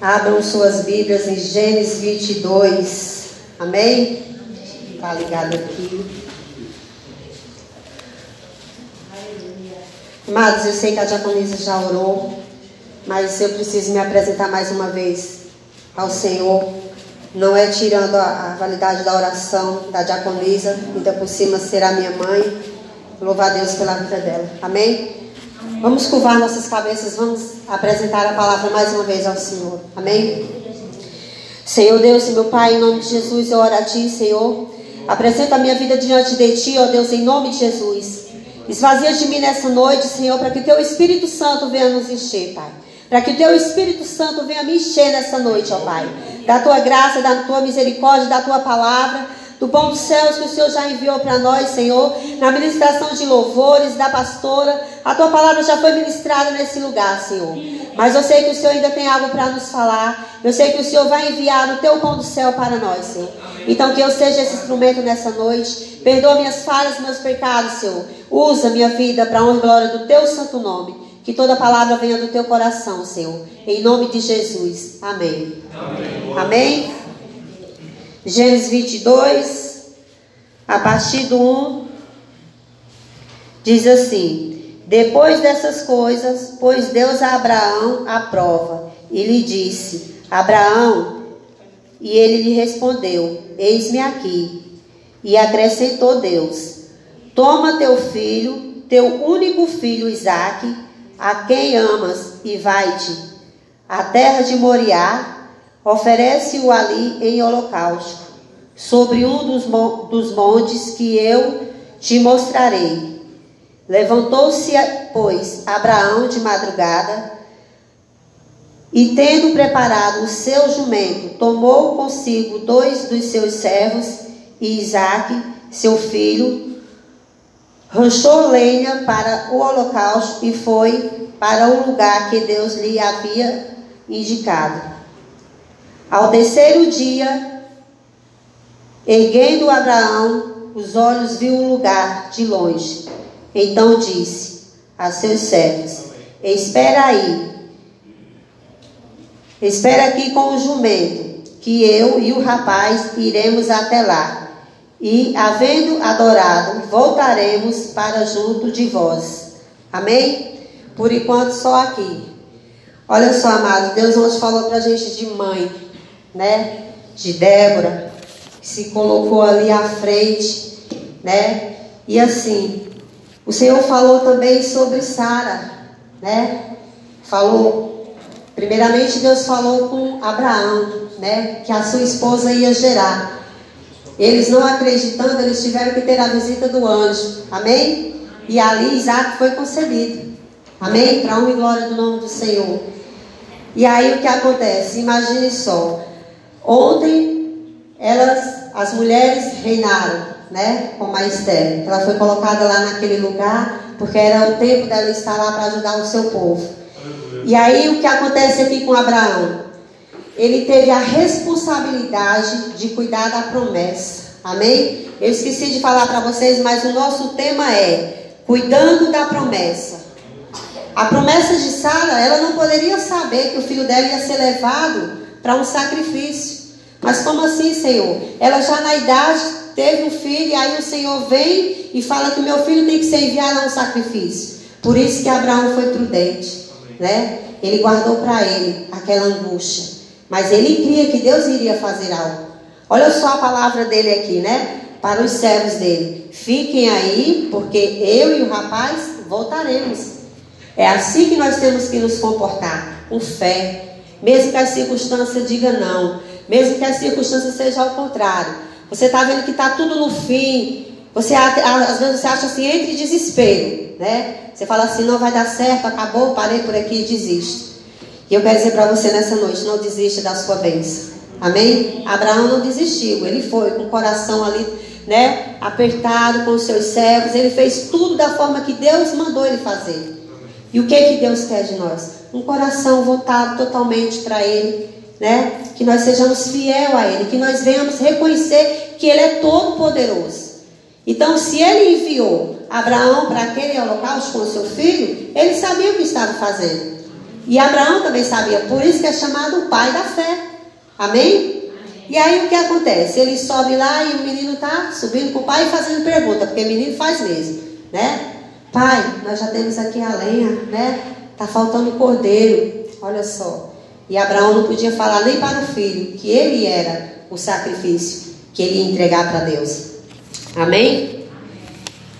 Abram suas Bíblias em Gênesis 22. Amém? Está ligado aqui. Amados, eu sei que a diaconisa já orou, mas eu preciso me apresentar mais uma vez ao Senhor. Não é tirando a, a validade da oração da diaconisa, ainda por cima será minha mãe. Louvar a Deus pela vida dela. Amém? Vamos curvar nossas cabeças, vamos apresentar a palavra mais uma vez ao Senhor. Amém? Senhor Deus e meu Pai, em nome de Jesus, eu oro a Ti, Senhor. Apresento a minha vida diante de Ti, ó Deus, em nome de Jesus. Esvazia de mim nessa noite, Senhor, para que Teu Espírito Santo venha nos encher, Pai. Para que Teu Espírito Santo venha me encher nessa noite, ó Pai. Da Tua graça, da Tua misericórdia, da Tua palavra, do bom dos céus que o Senhor já enviou para nós, Senhor. Na ministração de louvores, da pastora. A Tua palavra já foi ministrada nesse lugar, Senhor. Mas eu sei que o Senhor ainda tem algo para nos falar. Eu sei que o Senhor vai enviar o Teu pão do céu para nós, Senhor. Então que eu seja esse instrumento nessa noite. Perdoa minhas falhas, meus pecados, Senhor. Usa minha vida para a honra e glória do Teu santo nome. Que toda palavra venha do Teu coração, Senhor. Em nome de Jesus. Amém. Amém. Amém. Gênesis 22, a partir do 1, diz assim: Depois dessas coisas, pôs Deus a Abraão à prova e lhe disse: Abraão, e ele lhe respondeu: Eis-me aqui. E acrescentou Deus: Toma teu filho, teu único filho Isaque, a quem amas, e vai-te à terra de Moriá, oferece-o ali em holocausto, sobre um dos, dos montes que eu te mostrarei. Levantou-se, pois, Abraão de madrugada, e tendo preparado o seu jumento, tomou consigo dois dos seus servos e Isaque, seu filho, ranchou lenha para o holocausto e foi para o lugar que Deus lhe havia indicado. Ao terceiro dia, erguendo Abraão os olhos, viu o lugar de longe. Então disse a seus servos: Espera aí, Espera aqui com o jumento, que eu e o rapaz iremos até lá. E, havendo adorado, voltaremos para junto de vós. Amém? Por enquanto, só aqui. Olha só, amado, Deus hoje falou para a gente de mãe, né? De Débora, que se colocou ali à frente, né? E assim, o Senhor falou também sobre Sara, né? Falou Primeiramente, Deus falou com Abraão, né, que a sua esposa ia gerar. Eles não acreditando, eles tiveram que ter a visita do anjo. Amém? E ali Isaac foi concebido. Amém? Para honra e glória do nome do Senhor. E aí o que acontece? Imagine só. Ontem, elas, as mulheres reinaram, né? Com a Esther. Ela foi colocada lá naquele lugar, porque era o tempo dela estar lá para ajudar o seu povo. E aí o que acontece aqui com Abraão? Ele teve a responsabilidade de cuidar da promessa. Amém? Eu esqueci de falar para vocês, mas o nosso tema é cuidando da promessa. A promessa de Sara, ela não poderia saber que o filho dela ia ser levado para um sacrifício. Mas como assim, Senhor? Ela já na idade teve um filho, e aí o Senhor vem e fala que meu filho tem que ser enviado a um sacrifício. Por isso que Abraão foi prudente né? Ele guardou para ele aquela angústia. Mas ele cria que Deus iria fazer algo. Olha só a palavra dele aqui, né? Para os servos dele. Fiquem aí, porque eu e o rapaz voltaremos. É assim que nós temos que nos comportar, com fé. Mesmo que a circunstância diga não. Mesmo que a circunstância seja ao contrário. Você está vendo que está tudo no fim. Você às vezes você acha assim entre desespero, né? Você fala assim, não vai dar certo, acabou, parei por aqui e desisto. E eu quero dizer para você nessa noite, não desista da sua bênção. Amém? Abraão não desistiu, ele foi com o coração ali, né, apertado com os seus servos, ele fez tudo da forma que Deus mandou ele fazer. E o que que Deus quer de nós? Um coração voltado totalmente para ele, né? Que nós sejamos fiel a ele, que nós venhamos reconhecer que ele é todo poderoso. Então, se ele enviou Abraão para aquele holocausto com seu filho, ele sabia o que estava fazendo. E Abraão também sabia, por isso que é chamado o pai da fé. Amém? E aí o que acontece? Ele sobe lá e o menino está subindo com o pai e fazendo pergunta, porque o menino faz mesmo, né? Pai, nós já temos aqui a lenha, né? Tá faltando cordeiro. Olha só. E Abraão não podia falar nem para o filho que ele era o sacrifício que ele ia entregar para Deus. Amém?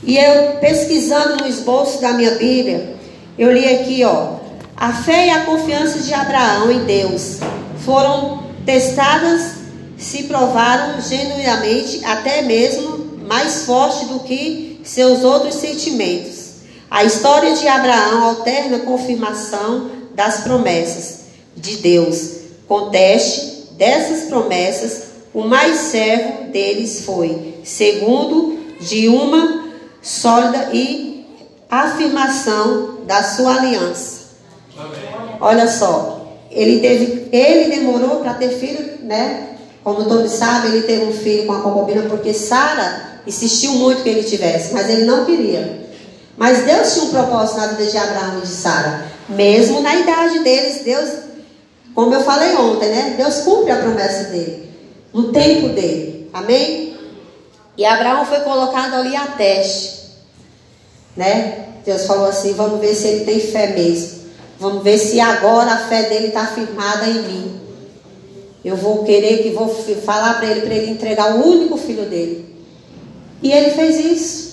E eu pesquisando no esboço da minha Bíblia, eu li aqui, ó, a fé e a confiança de Abraão em Deus foram testadas, se provaram genuinamente, até mesmo mais forte do que seus outros sentimentos. A história de Abraão alterna a confirmação das promessas de Deus. Com teste dessas promessas, o mais servo deles foi, segundo de uma sólida e afirmação da sua aliança. Amém. Olha só, ele teve, ele demorou para ter filho, né? Como todos sabem, ele teve um filho com a concubina porque Sara insistiu muito que ele tivesse, mas ele não queria. Mas Deus tinha um propósito na vida de Abraão e de Sara. Mesmo na idade deles, Deus, como eu falei ontem, né? Deus cumpre a promessa dele. No tempo dele. Amém? E Abraão foi colocado ali a teste. Né? Deus falou assim: vamos ver se ele tem fé mesmo. Vamos ver se agora a fé dele está firmada em mim. Eu vou querer que vou falar para ele, para ele entregar o único filho dele. E ele fez isso.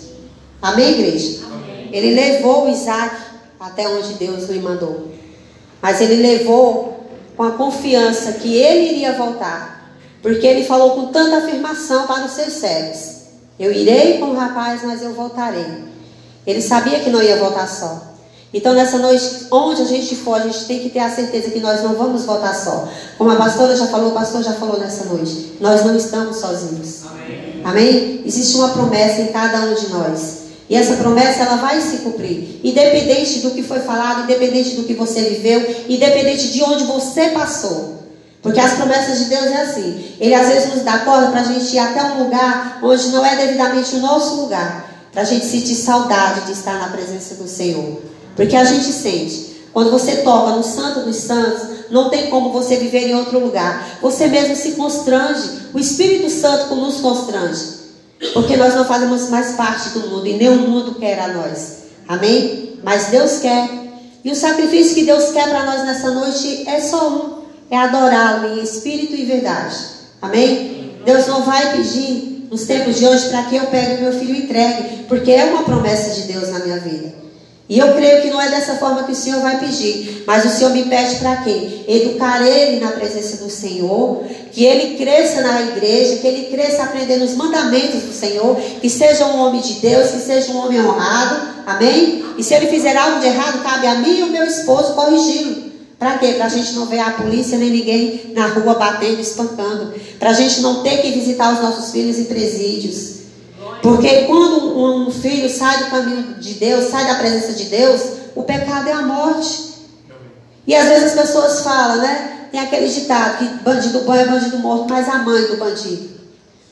Amém, igreja? Ele levou Isaac até onde Deus lhe mandou. Mas ele levou com a confiança que ele iria voltar. Porque ele falou com tanta afirmação para os seus servos: Eu irei com o rapaz, mas eu voltarei. Ele sabia que não ia voltar só. Então, nessa noite, onde a gente for, a gente tem que ter a certeza que nós não vamos voltar só. Como a pastora já falou, o pastor já falou nessa noite. Nós não estamos sozinhos. Amém? Amém? Existe uma promessa em cada um de nós. E essa promessa ela vai se cumprir, independente do que foi falado, independente do que você viveu, independente de onde você passou. Porque as promessas de Deus é assim. Ele às vezes nos dá corda para a gente ir até um lugar onde não é devidamente o nosso lugar. Para a gente sentir saudade de estar na presença do Senhor. Porque a gente sente. Quando você toca no Santo dos Santos, não tem como você viver em outro lugar. Você mesmo se constrange. O Espírito Santo nos constrange. Porque nós não fazemos mais parte do mundo e nem o mundo quer a nós. Amém? Mas Deus quer. E o sacrifício que Deus quer para nós nessa noite é só um: é adorá-lo em espírito e verdade. Amém? Deus não vai pedir nos tempos de hoje para que eu pegue meu filho e entregue, porque é uma promessa de Deus na minha vida. E eu creio que não é dessa forma que o Senhor vai pedir, mas o Senhor me pede para quê? Educar ele na presença do Senhor, que ele cresça na igreja, que ele cresça aprendendo os mandamentos do Senhor, que seja um homem de Deus, que seja um homem honrado, amém? E se ele fizer algo de errado, cabe a mim e o meu esposo corrigi-lo. Para quê? Para a gente não ver a polícia nem ninguém na rua batendo, espancando. Para a gente não ter que visitar os nossos filhos em presídios. Porque quando um filho sai do caminho de Deus, sai da presença de Deus, o pecado é a morte. E às vezes as pessoas falam, né? Tem aquele ditado que bandido bom é bandido morto, mas a mãe do bandido.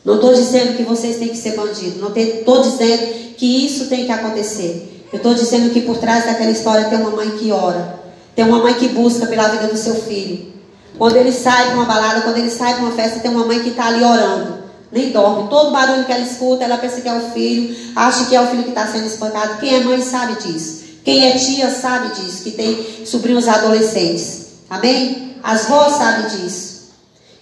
Não estou dizendo que vocês têm que ser bandidos. Não estou dizendo que isso tem que acontecer. Eu estou dizendo que por trás daquela história tem uma mãe que ora. Tem uma mãe que busca pela vida do seu filho. Quando ele sai para uma balada, quando ele sai para uma festa, tem uma mãe que está ali orando nem dorme. Todo barulho que ela escuta, ela pensa que é o filho, acha que é o filho que está sendo espancado. Quem é mãe sabe disso. Quem é tia sabe disso, que tem sobrinhos adolescentes. Amém? As vós sabem disso.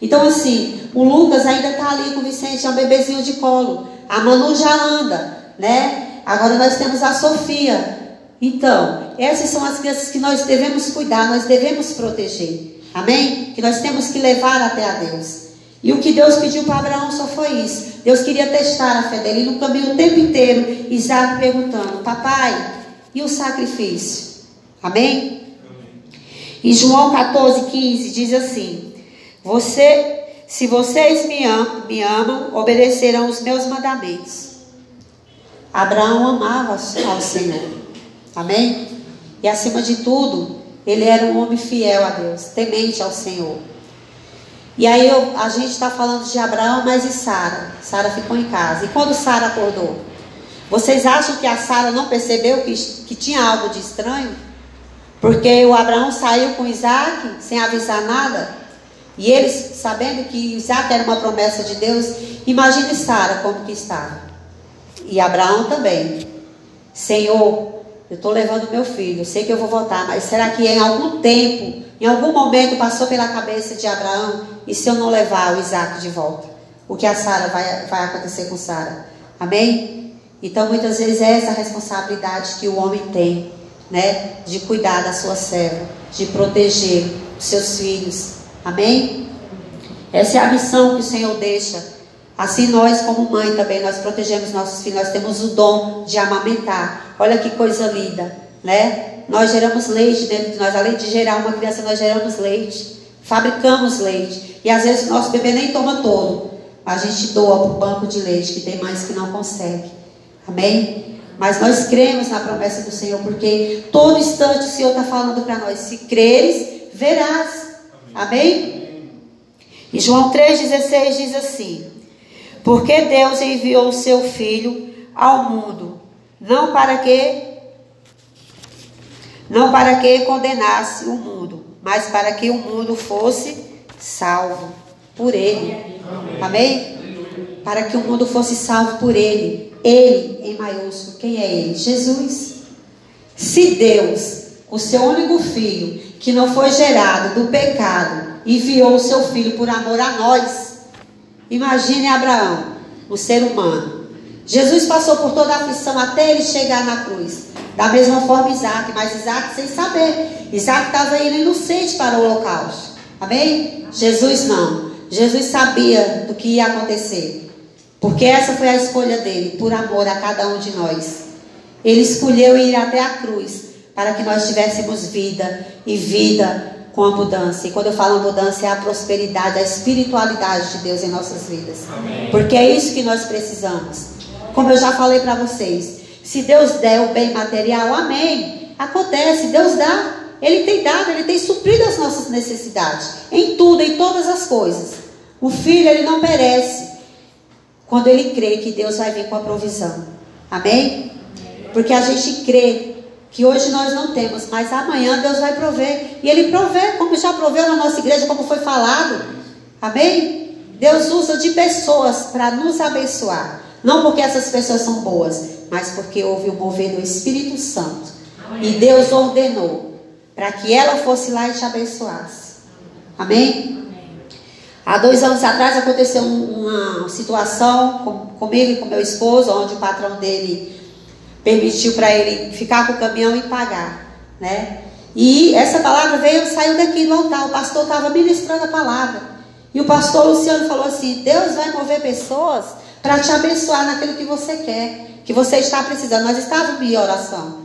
Então, assim, o Lucas ainda está ali com o Vicente, é um bebezinho de colo. A Manu já anda, né? Agora nós temos a Sofia. Então, essas são as crianças que nós devemos cuidar, nós devemos proteger. Amém? Que nós temos que levar até a Deus. E o que Deus pediu para Abraão só foi isso. Deus queria testar a fé dele. No caminho o tempo inteiro, Isaac perguntando: Papai, e o sacrifício? Amém? Amém. E João 14, 15 diz assim: Você, se vocês me amam, me amam, obedecerão os meus mandamentos. Abraão amava ao Senhor. Amém? E acima de tudo, ele era um homem fiel a Deus, temente ao Senhor. E aí eu, a gente está falando de Abraão, mas e Sara? Sara ficou em casa. E quando Sara acordou? Vocês acham que a Sara não percebeu que, que tinha algo de estranho? Porque o Abraão saiu com Isaac sem avisar nada. E eles, sabendo que Isaac era uma promessa de Deus, imagine Sara como que estava. E Abraão também. Senhor, eu estou levando meu filho, eu sei que eu vou voltar, mas será que em algum tempo, em algum momento passou pela cabeça de Abraão, e se eu não levar o Isaac de volta? O que a Sara vai, vai acontecer com Sara? Amém? Então muitas vezes é essa responsabilidade que o homem tem, né? De cuidar da sua serva, de proteger os seus filhos. Amém? Essa é a missão que o Senhor deixa. Assim nós, como mãe também, nós protegemos nossos filhos, nós temos o dom de amamentar. Olha que coisa linda, né? Nós geramos leite dentro de nós. Além de gerar uma criança, nós geramos leite. Fabricamos leite. E às vezes o nosso bebê nem toma todo. A gente doa para o banco de leite, que tem mais que não consegue. Amém? Mas nós cremos na promessa do Senhor, porque todo instante o Senhor está falando para nós: se creres, verás. Amém? E João 3,16 diz assim: Porque Deus enviou o seu Filho ao mundo, não para que não para que condenasse o mundo, mas para que o mundo fosse salvo por ele. Amém? Para que o mundo fosse salvo por ele. Ele, em maiúsculo, quem é ele? Jesus. Se Deus, o seu único filho, que não foi gerado do pecado, enviou o seu filho por amor a nós. Imagine Abraão, o ser humano. Jesus passou por toda a aflição até ele chegar na cruz. Da mesma forma Isaac, mas Isaac sem saber. Isaac estava indo inocente para o holocausto. Amém? Jesus não. Jesus sabia do que ia acontecer. Porque essa foi a escolha dele, por amor a cada um de nós. Ele escolheu ir até a cruz para que nós tivéssemos vida e vida com a mudança. E quando eu falo mudança, é a prosperidade, a espiritualidade de Deus em nossas vidas. Amém. Porque é isso que nós precisamos. Como eu já falei para vocês, se Deus der o bem material, amém. Acontece, Deus dá. Ele tem dado, ele tem suprido as nossas necessidades. Em tudo, em todas as coisas. O filho, ele não perece. Quando ele crê que Deus vai vir com a provisão. Amém? Porque a gente crê que hoje nós não temos, mas amanhã Deus vai prover. E Ele provê, como já proveu na nossa igreja, como foi falado. Amém? Deus usa de pessoas para nos abençoar. Não porque essas pessoas são boas, mas porque houve o mover do Espírito Santo. E Deus ordenou para que ela fosse lá e te abençoasse. Amém? Há dois anos atrás aconteceu uma situação comigo e com meu esposo, onde o patrão dele permitiu para ele ficar com o caminhão e pagar, né? E essa palavra veio, saiu daqui do altar. O pastor estava ministrando a palavra. E o pastor Luciano falou assim: Deus vai mover pessoas para te abençoar naquilo que você quer, que você está precisando. Nós estávamos em oração.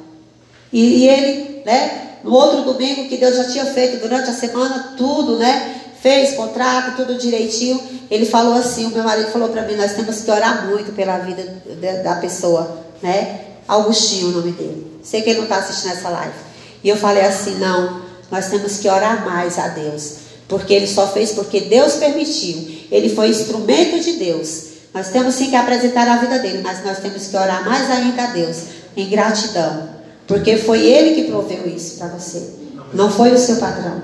E, e ele, né? No outro domingo que Deus já tinha feito durante a semana tudo, né? Fez contrato, tudo direitinho. Ele falou assim: o meu marido falou para mim: nós temos que orar muito pela vida da pessoa, né? Augustinho, o nome dele. Sei que ele não está assistindo essa live. E eu falei assim: não, nós temos que orar mais a Deus. Porque ele só fez porque Deus permitiu. Ele foi instrumento de Deus. Nós temos sim que apresentar a vida dele, mas nós temos que orar mais ainda a Deus, em gratidão. Porque foi ele que proveu isso para você. Não foi o seu patrão.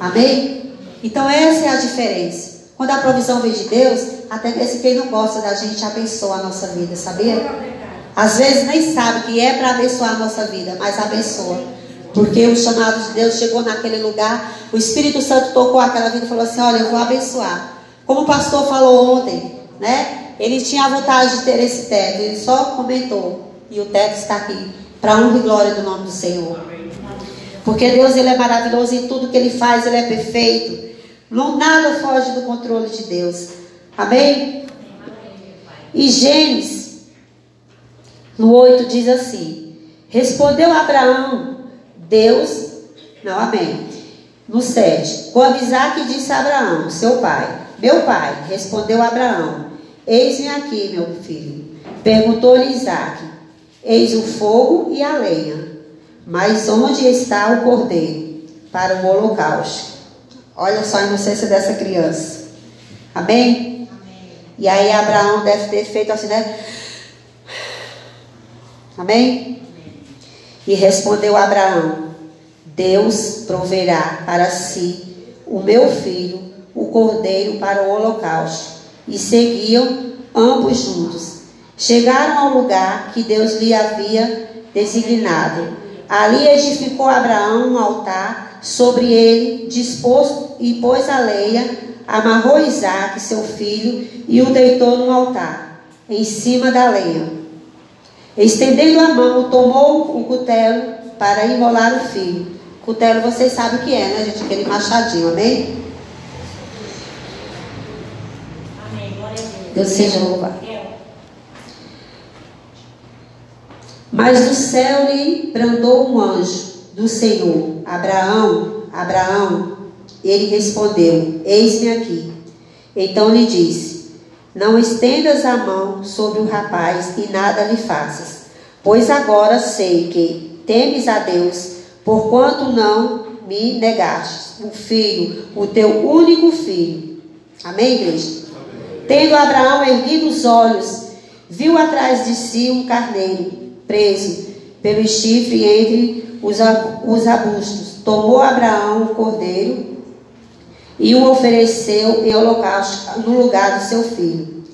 Amém? Então essa é a diferença. Quando a provisão vem de Deus, até mesmo quem não gosta da gente abençoa a nossa vida, sabia? Às vezes nem sabe que é para abençoar a nossa vida, mas abençoa. Porque o chamado de Deus chegou naquele lugar, o Espírito Santo tocou aquela vida e falou assim: Olha, eu vou abençoar. Como o pastor falou ontem, né? Ele tinha a vontade de ter esse teto, ele só comentou. E o teto está aqui, para honra e glória do nome do Senhor. Porque Deus ele é maravilhoso em tudo que ele faz, ele é perfeito. Não nada foge do controle de Deus. Amém? E Gênesis no 8 diz assim: Respondeu Abraão, Deus, não, amém. No 7, quando Isaac disse a Abraão, seu pai, meu pai, respondeu Abraão: Eis-me aqui, meu filho. Perguntou-lhe Isaac: Eis o fogo e a lenha, mas onde está o cordeiro para o holocausto? Olha só a inocência dessa criança. Amém? Amém. E aí Abraão deve ter feito assim, né? Amém? E respondeu Abraão: Deus proverá para si o meu filho, o cordeiro para o holocausto. E seguiam ambos juntos. Chegaram ao lugar que Deus lhe havia designado. Ali edificou Abraão um altar, sobre ele disposto e pôs a leia, amarrou Isaac, seu filho, e o deitou no altar, em cima da lenha. Estendendo a mão, tomou o cutelo para enrolar o filho. Cutelo, vocês sabem o que é, né, gente? Aquele machadinho? Amém. Deus seja louvado. Mas do céu lhe brandou um anjo do Senhor, Abraão, Abraão. Ele respondeu: Eis-me aqui. Então lhe disse: Não estendas a mão sobre o rapaz e nada lhe faças, pois agora sei que temes a Deus, porquanto não me negaste o filho, o teu único filho. Amém, igreja? Tendo Abraão erguido os olhos, viu atrás de si um carneiro preso pelo chifre entre os, os arbustos. Tomou Abraão o cordeiro e o ofereceu em holocausto no lugar do seu filho.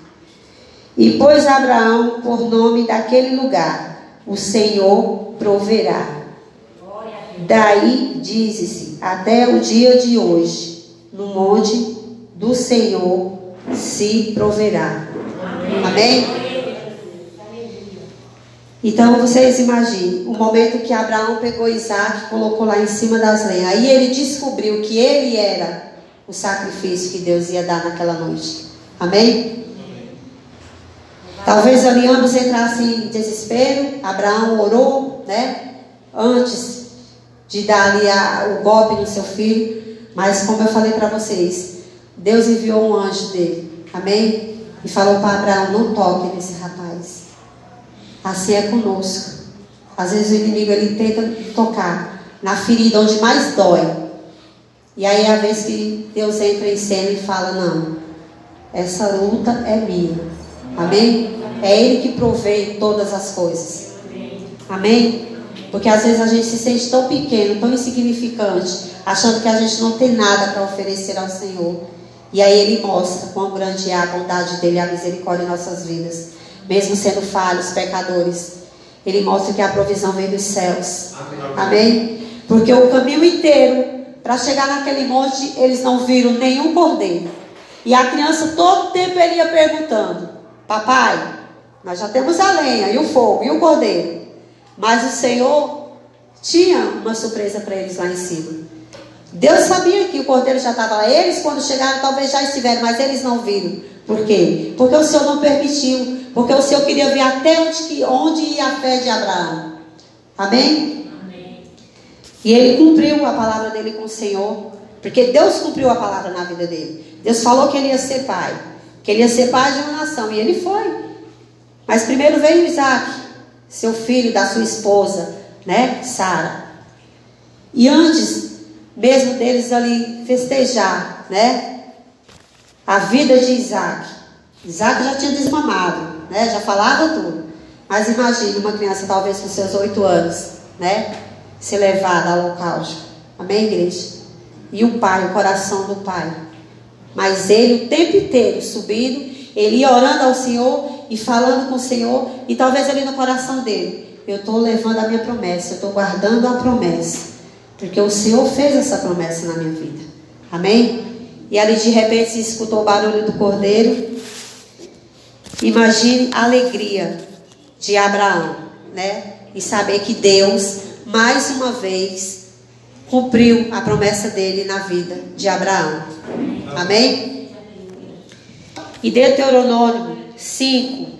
E pôs Abraão por nome daquele lugar: O Senhor proverá. Daí diz-se até o dia de hoje, no monte do Senhor se proverá. Amém? Então vocês imaginem o momento que Abraão pegou Isaac e colocou lá em cima das lenhas. Aí ele descobriu que ele era o sacrifício que Deus ia dar naquela noite. Amém? Talvez ali ambos entrassem em desespero. Abraão orou, né? Antes de dar ali a, o golpe no seu filho. Mas como eu falei para vocês, Deus enviou um anjo dele. Amém? E falou para Abraão: não toque nesse rapaz. Assim é conosco. Às vezes o inimigo ele tenta tocar na ferida onde mais dói. E aí a vez que Deus entra em cena e fala: Não, essa luta é minha. Amém? É Ele que provê todas as coisas. Amém? Porque às vezes a gente se sente tão pequeno, tão insignificante, achando que a gente não tem nada para oferecer ao Senhor. E aí Ele mostra quão grande é a bondade dele e a misericórdia em nossas vidas mesmo sendo falhos, pecadores. Ele mostra que a provisão vem dos céus. Amém? Amém? Porque o caminho inteiro, para chegar naquele monte, eles não viram nenhum cordeiro. E a criança todo tempo ele ia perguntando: Papai, nós já temos a lenha, e o fogo, e o cordeiro. Mas o Senhor tinha uma surpresa para eles lá em cima. Deus sabia que o cordeiro já estava lá. Eles, quando chegaram, talvez já estiveram, mas eles não viram. Por quê? Porque o Senhor não permitiu. Porque o Senhor queria ver até onde, onde ia a fé de Abraão. Amém? Amém? E ele cumpriu a palavra dele com o Senhor. Porque Deus cumpriu a palavra na vida dele. Deus falou que ele ia ser pai. Que ele ia ser pai de uma nação. E ele foi. Mas primeiro veio Isaac, seu filho da sua esposa, né? Sara. E antes mesmo deles ali festejar, né? A vida de Isaac. Isaac já tinha desmamado né? Já falava tudo. Mas imagine uma criança, talvez com seus oito anos, né? Ser levada ao holocausto. Amém, igreja? E o pai, o coração do pai. Mas ele o tempo inteiro subindo, ele ia orando ao Senhor e falando com o Senhor, e talvez ali no coração dele, eu estou levando a minha promessa, eu estou guardando a promessa, porque o Senhor fez essa promessa na minha vida. Amém? E ali de repente se escutou o barulho do cordeiro, Imagine a alegria de Abraão, né? E saber que Deus, mais uma vez, cumpriu a promessa dele na vida de Abraão. Amém? E Deuteronômio 5,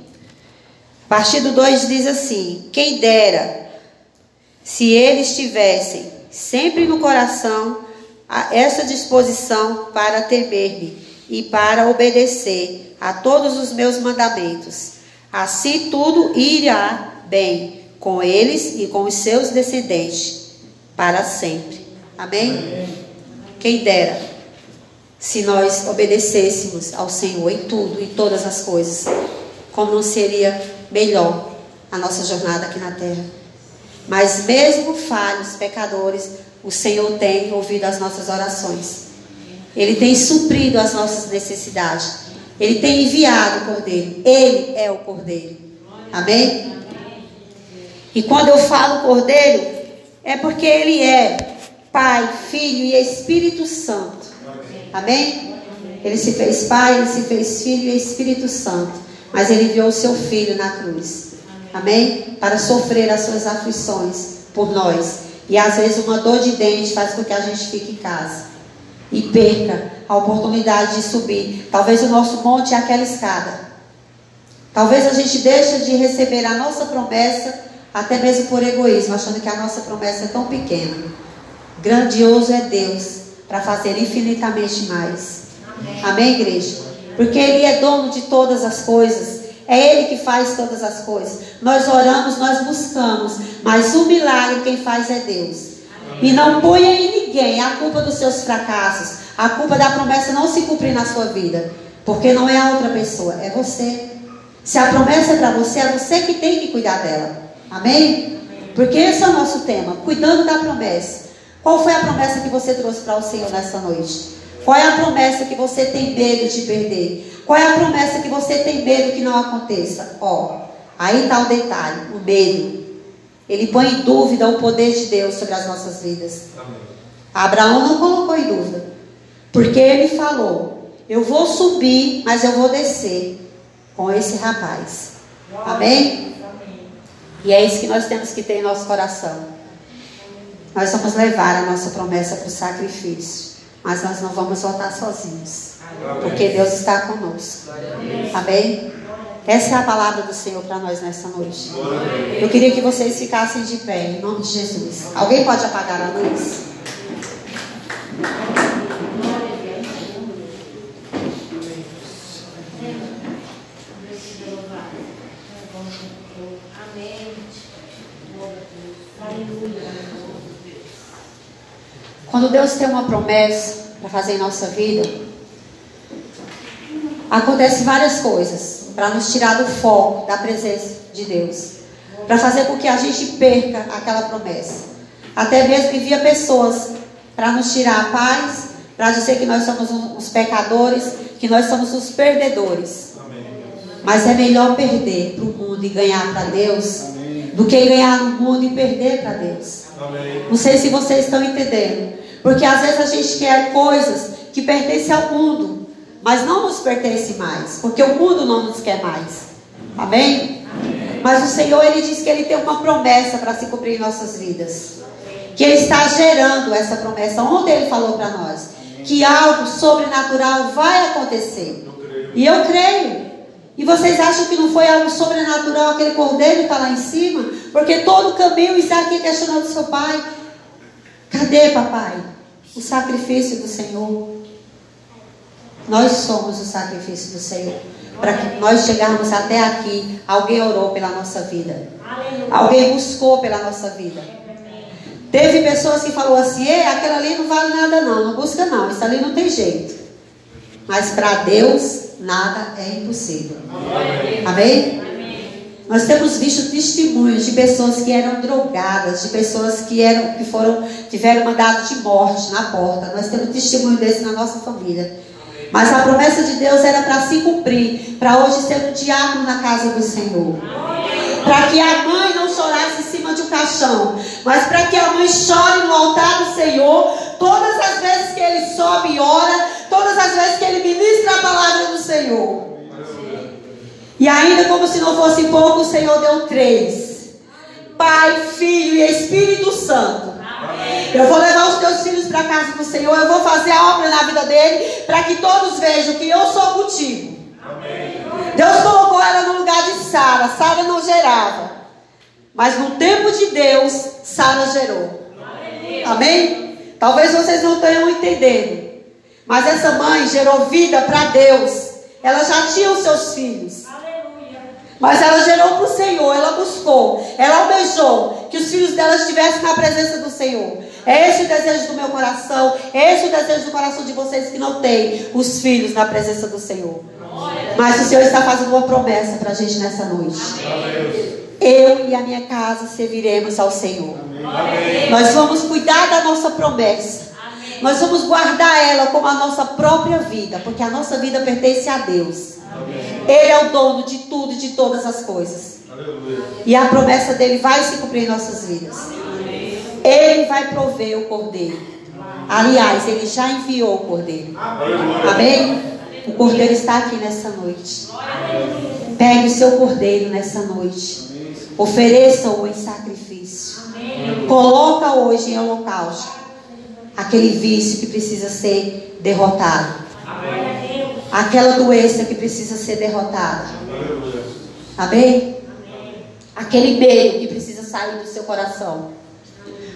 a partir do 2 diz assim: Quem dera se eles tivessem sempre no coração essa disposição para temer-me e para obedecer a todos os meus mandamentos. Assim tudo irá bem com eles e com os seus descendentes para sempre. Amém? Amém. Quem dera se nós obedecêssemos ao Senhor em tudo, em todas as coisas, como não seria melhor a nossa jornada aqui na terra. Mas mesmo falhos, pecadores, o Senhor tem ouvido as nossas orações. Ele tem suprido as nossas necessidades. Ele tem enviado o Cordeiro. Ele é o Cordeiro. Amém? E quando eu falo Cordeiro, é porque ele é Pai, Filho e Espírito Santo. Amém? Ele se fez Pai, ele se fez Filho e Espírito Santo. Mas ele enviou o seu Filho na cruz. Amém? Para sofrer as suas aflições por nós. E às vezes uma dor de dente faz com que a gente fique em casa. E perca a oportunidade de subir. Talvez o nosso monte é aquela escada. Talvez a gente deixe de receber a nossa promessa, até mesmo por egoísmo, achando que a nossa promessa é tão pequena. Grandioso é Deus para fazer infinitamente mais. Amém. Amém, igreja? Porque Ele é dono de todas as coisas. É Ele que faz todas as coisas. Nós oramos, nós buscamos, mas o milagre quem faz é Deus. E não ponha em ninguém a culpa dos seus fracassos, a culpa da promessa não se cumprir na sua vida, porque não é a outra pessoa, é você. Se a promessa é para você, é você que tem que cuidar dela. Amém? Porque esse é o nosso tema, cuidando da promessa. Qual foi a promessa que você trouxe para o Senhor nessa noite? Qual é a promessa que você tem medo de perder? Qual é a promessa que você tem medo que não aconteça? Ó, aí está o detalhe, o medo. Ele põe em dúvida o poder de Deus sobre as nossas vidas. Amém. Abraão não colocou em dúvida. Porque ele falou: Eu vou subir, mas eu vou descer com esse rapaz. Amém? E é isso que nós temos que ter em nosso coração. Nós vamos levar a nossa promessa para o sacrifício. Mas nós não vamos voltar sozinhos. Porque Deus está conosco. Amém? Essa é a palavra do Senhor para nós nessa noite. Eu queria que vocês ficassem de pé, em nome de Jesus. Alguém pode apagar a luz? Quando Deus tem uma promessa para fazer em nossa vida, acontece várias coisas para nos tirar do foco da presença de Deus, para fazer com que a gente perca aquela promessa. Até mesmo envia pessoas para nos tirar a paz, para dizer que nós somos os pecadores, que nós somos os perdedores. Mas é melhor perder para o mundo e ganhar para Deus Amém. do que ganhar no mundo e perder para Deus. Amém. Não sei se vocês estão entendendo. Porque às vezes a gente quer coisas que pertencem ao mundo, mas não pertence mais, porque o mundo não nos quer mais. Amém? Amém. Mas o Senhor ele diz que ele tem uma promessa para se cumprir em nossas vidas. Que ele está gerando essa promessa. Ontem ele falou para nós que algo sobrenatural vai acontecer. E eu creio. E vocês acham que não foi algo sobrenatural aquele cordeiro que está lá em cima? Porque todo o caminho está aqui questionando seu pai. Cadê, papai? O sacrifício do Senhor. Nós somos o sacrifício do Senhor. Para que nós chegarmos até aqui, alguém orou pela nossa vida. Alguém buscou pela nossa vida. Teve pessoas que falou assim: Ei, aquela ali não vale nada, não. Não busca, não. Isso ali não tem jeito. Mas para Deus, nada é impossível. Amém? Amém? Nós temos visto testemunhos de pessoas que eram drogadas, de pessoas que eram que foram tiveram mandado de morte na porta. Nós temos testemunho desse na nossa família. Mas a promessa de Deus era para se cumprir, para hoje ser um diácono na casa do Senhor. Para que a mãe não chorasse em cima de um caixão, mas para que a mãe chore no altar do Senhor, todas as vezes que ele sobe e ora, todas as vezes que ele ministra a palavra do Senhor. E ainda como se não fosse pouco, o Senhor deu três: Pai, Filho e Espírito Santo. Eu vou levar os teus filhos para a casa do Senhor. Eu vou fazer a obra na vida dele para que todos vejam que eu sou contigo. Amém. Deus colocou ela no lugar de Sara. Sara não gerava. Mas no tempo de Deus, Sara gerou. Amém. Amém? Talvez vocês não tenham entendendo. Mas essa mãe gerou vida para Deus. Ela já tinha os seus filhos. Mas ela gerou para o Senhor, ela buscou, ela almejou que os filhos dela estivessem na presença Senhor. É esse o desejo do meu coração, é esse o desejo do coração de vocês que não têm os filhos na presença do Senhor. Mas o Senhor está fazendo uma promessa para a gente nessa noite. eu e a minha casa serviremos ao Senhor. Nós vamos cuidar da nossa promessa. Nós vamos guardar ela como a nossa própria vida, porque a nossa vida pertence a Deus. Ele é o dono de tudo e de todas as coisas. E a promessa dele vai se cumprir em nossas vidas. Ele vai prover o cordeiro. Aliás, ele já enviou o cordeiro. Amém? O cordeiro está aqui nessa noite. Pegue o seu cordeiro nessa noite. Ofereça-o em sacrifício. Coloca hoje em holocausto aquele vício que precisa ser derrotado. Aquela doença que precisa ser derrotada. Amém? Aquele medo que precisa sair do seu coração.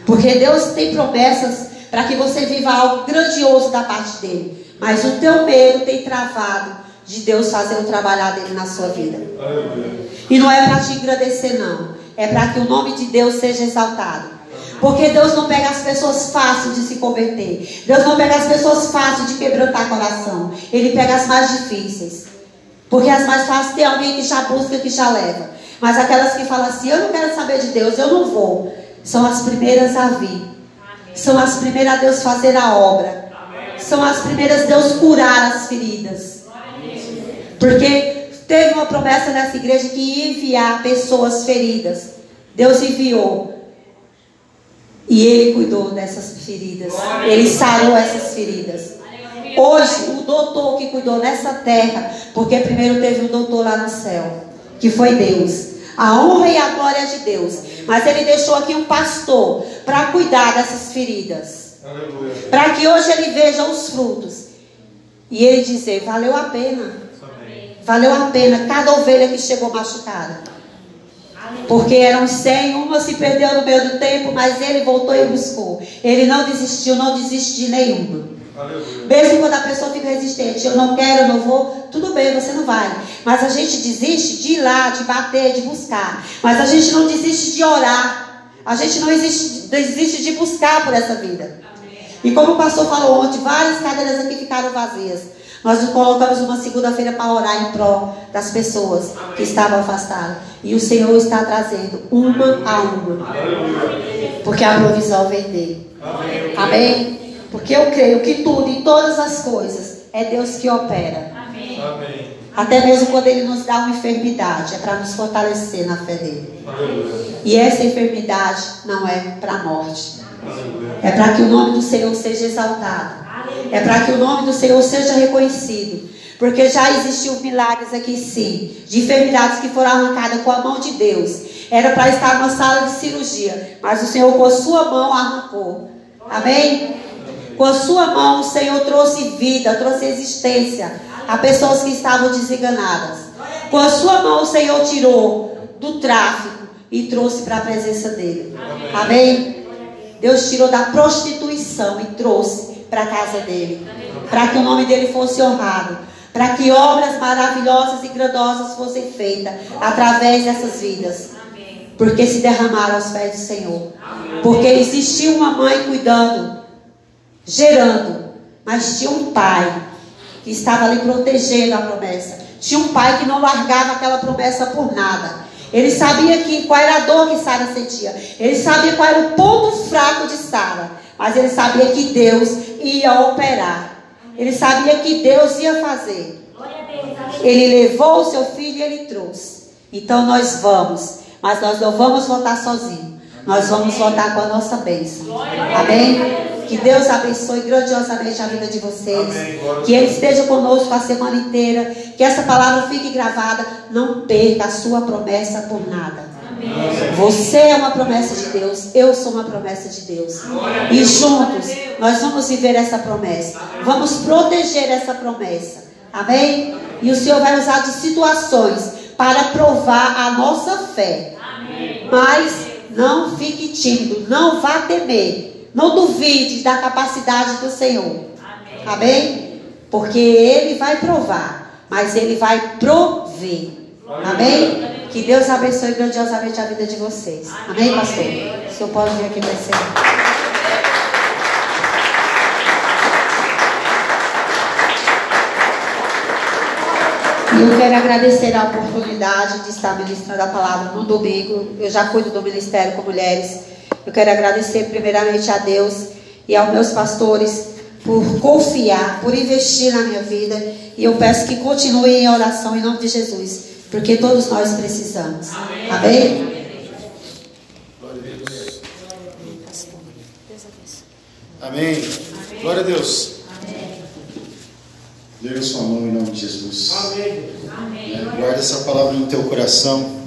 Porque Deus tem promessas para que você viva algo grandioso da parte dele. Mas o teu medo tem travado de Deus fazer o trabalhar dele na sua vida. E não é para te agradecer, não. É para que o nome de Deus seja exaltado. Porque Deus não pega as pessoas fáceis de se converter. Deus não pega as pessoas fáceis de quebrantar coração. Ele pega as mais difíceis. Porque as mais fáceis tem alguém que já busca, que já leva. Mas aquelas que falam assim, eu não quero saber de Deus, eu não vou são as primeiras a vir. São as primeiras a Deus fazer a obra. São as primeiras a Deus curar as feridas. Porque teve uma promessa nessa igreja que ia enviar pessoas feridas. Deus enviou. E Ele cuidou dessas feridas. Ele sarou essas feridas. Hoje, o doutor que cuidou nessa terra, porque primeiro teve um doutor lá no céu, que foi Deus. A honra e a glória de Deus. Mas ele deixou aqui um pastor para cuidar dessas feridas. Para que hoje ele veja os frutos. E ele dizer: valeu a pena. Valeu a pena cada ovelha que chegou machucada. Porque eram cem, uma se perdeu no meio do tempo, mas ele voltou e buscou. Ele não desistiu, não desiste de nenhuma. Aleluia. Mesmo quando a pessoa fica resistente, eu não quero, eu não vou, tudo bem, você não vai. Mas a gente desiste de ir lá, de bater, de buscar. Mas a gente não desiste de orar. A gente não existe, desiste de buscar por essa vida. E como o pastor falou ontem, várias cadeiras aqui ficaram vazias. Nós colocamos uma segunda-feira para orar em prol das pessoas que estavam afastadas. E o Senhor está trazendo uma a uma. Porque a provisão vem dele. Amém? Porque eu creio que tudo e todas as coisas é Deus que opera. Amém. Até mesmo quando Ele nos dá uma enfermidade, é para nos fortalecer na fé dele. E essa enfermidade não é para a morte. É para que o nome do Senhor seja exaltado. É para que o nome do Senhor seja reconhecido. Porque já existiu milagres aqui sim, de enfermidades que foram arrancadas com a mão de Deus. Era para estar numa sala de cirurgia, mas o Senhor com a sua mão arrancou. Amém? Com a sua mão, o Senhor trouxe vida, trouxe existência a pessoas que estavam desenganadas. Com a sua mão, o Senhor tirou do tráfico e trouxe para a presença dele. Amém? Deus tirou da prostituição e trouxe para a casa dele. Para que o nome dele fosse honrado. Para que obras maravilhosas e grandiosas fossem feitas através dessas vidas. Porque se derramaram aos pés do Senhor. Porque existia uma mãe cuidando gerando, mas tinha um pai que estava ali protegendo a promessa. Tinha um pai que não largava aquela promessa por nada. Ele sabia que, qual era a dor que Sara sentia. Ele sabia qual era o ponto fraco de Sara. Mas ele sabia que Deus ia operar. Ele sabia que Deus ia fazer. Ele levou o seu filho e ele trouxe. Então nós vamos. Mas nós não vamos voltar sozinhos. Nós vamos voltar com a nossa bênção. Amém? Que Deus abençoe grandiosamente a vida de vocês. Que Ele esteja conosco a semana inteira. Que essa palavra fique gravada. Não perca a sua promessa por nada. Você é uma promessa de Deus. Eu sou uma promessa de Deus. E juntos nós vamos viver essa promessa. Vamos proteger essa promessa. Amém? E o Senhor vai usar de situações para provar a nossa fé. Mas não fique tímido. Não vá temer. Não duvide da capacidade do Senhor. Amém? Porque Ele vai provar, mas Ele vai prover. Amém? Que Deus abençoe grandiosamente a vida de vocês. Amém, pastor? O senhor pode vir aqui para encerrar. E eu quero agradecer a oportunidade de estar ministrando a palavra no domingo. Eu já cuido do ministério com mulheres. Eu quero agradecer primeiramente a Deus e aos meus pastores por confiar, por investir na minha vida. E eu peço que continuem em oração em nome de Jesus, porque todos nós precisamos. Amém? Amém? Glória a Deus. Amém. Glória a Deus. Erga sua mão em nome de Jesus. Amém. É, guarda essa palavra no teu coração.